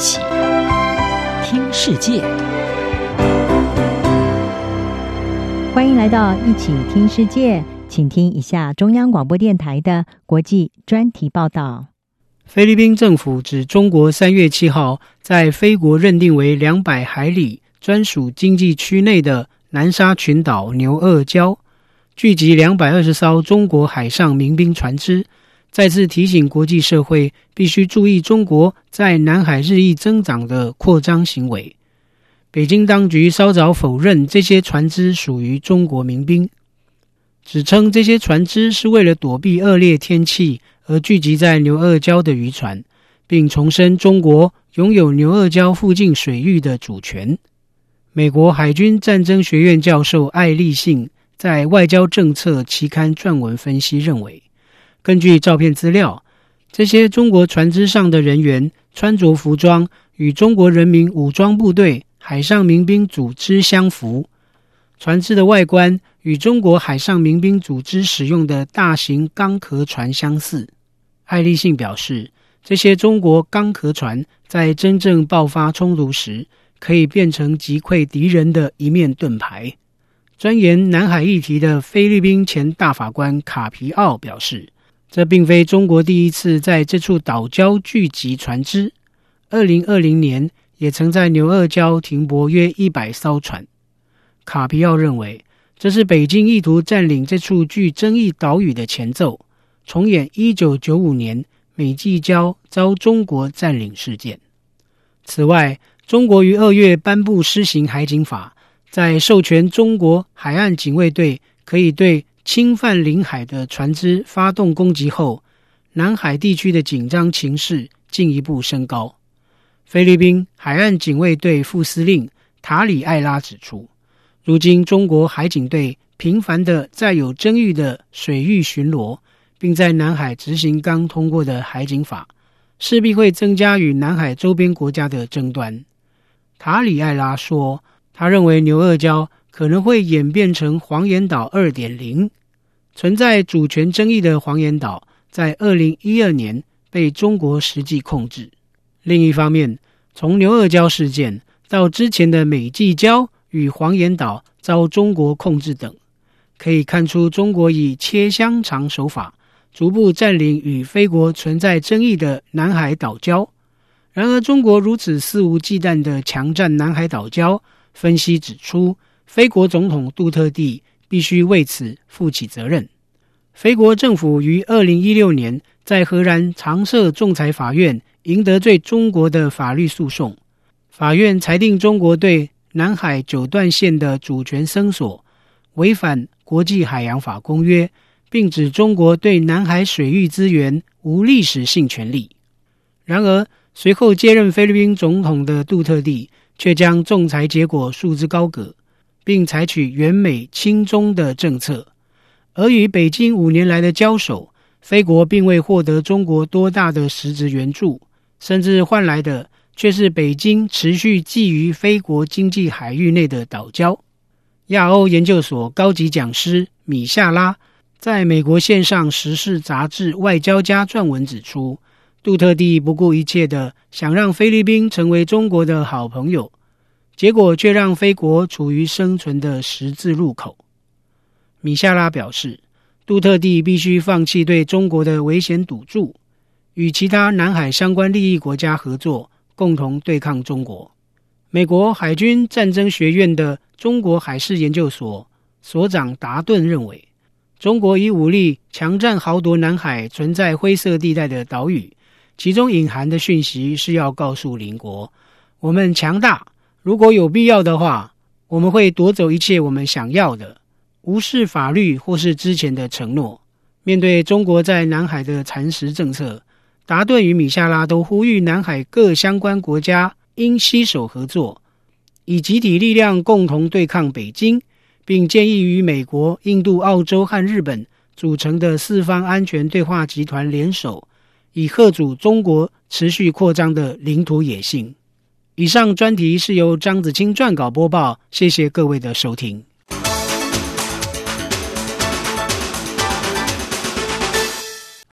起听世界，欢迎来到一起听世界，请听一下中央广播电台的国际专题报道。菲律宾政府指，中国三月七号在菲国认定为两百海里专属经济区内的南沙群岛牛轭礁，聚集两百二十艘中国海上民兵船只。再次提醒国际社会必须注意中国在南海日益增长的扩张行为。北京当局稍早否认这些船只属于中国民兵，只称这些船只是为了躲避恶劣天气而聚集在牛二礁的渔船，并重申中国拥有牛二礁附近水域的主权。美国海军战争学院教授艾立信在《外交政策》期刊撰文分析认为。根据照片资料，这些中国船只上的人员穿着服装与中国人民武装部队海上民兵组织相符，船只的外观与中国海上民兵组织使用的大型钢壳船相似。艾立信表示，这些中国钢壳船在真正爆发冲突时，可以变成击溃敌人的一面盾牌。钻研南海议题的菲律宾前大法官卡皮奥表示。这并非中国第一次在这处岛礁聚集船只。二零二零年，也曾在牛二礁停泊约一百艘船。卡皮奥认为，这是北京意图占领这处具争议岛屿的前奏，重演一九九五年美济礁遭中国占领事件。此外，中国于二月颁布施行海警法，在授权中国海岸警卫队可以对侵犯领海的船只发动攻击后，南海地区的紧张情势进一步升高。菲律宾海岸警卫队副司令塔里艾拉指出，如今中国海警队频繁的在有争议的水域巡逻，并在南海执行刚通过的海警法，势必会增加与南海周边国家的争端。塔里艾拉说，他认为牛二礁。可能会演变成黄岩岛二点零。存在主权争议的黄岩岛，在二零一二年被中国实际控制。另一方面，从牛二礁事件到之前的美济礁与黄岩岛遭中国控制等，可以看出中国以切香肠手法，逐步占领与菲国存在争议的南海岛礁。然而，中国如此肆无忌惮地强占南海岛礁，分析指出。菲国总统杜特地必须为此负起责任。菲国政府于二零一六年在荷兰常设仲裁法院赢得对中国的法律诉讼，法院裁定中国对南海九段线的主权声索违反国际海洋法公约，并指中国对南海水域资源无历史性权利。然而，随后接任菲律宾总统的杜特地却将仲裁结果束之高阁。并采取远美亲中的政策，而与北京五年来的交手，菲国并未获得中国多大的实质援助，甚至换来的却是北京持续觊觎菲国经济海域内的岛礁。亚欧研究所高级讲师米夏拉在美国线上时事杂志《外交家》撰文指出，杜特地不顾一切的想让菲律宾成为中国的好朋友。结果却让菲国处于生存的十字路口。米夏拉表示，杜特地必须放弃对中国的危险赌注，与其他南海相关利益国家合作，共同对抗中国。美国海军战争学院的中国海事研究所所长达顿认为，中国以武力强占豪夺南海存在灰色地带的岛屿，其中隐含的讯息是要告诉邻国：我们强大。如果有必要的话，我们会夺走一切我们想要的，无视法律或是之前的承诺。面对中国在南海的蚕食政策，达顿与米夏拉都呼吁南海各相关国家应携手合作，以集体力量共同对抗北京，并建议与美国、印度、澳洲和日本组成的四方安全对话集团联手，以吓阻中国持续扩张的领土野心。以上专题是由张子清撰稿播报，谢谢各位的收听。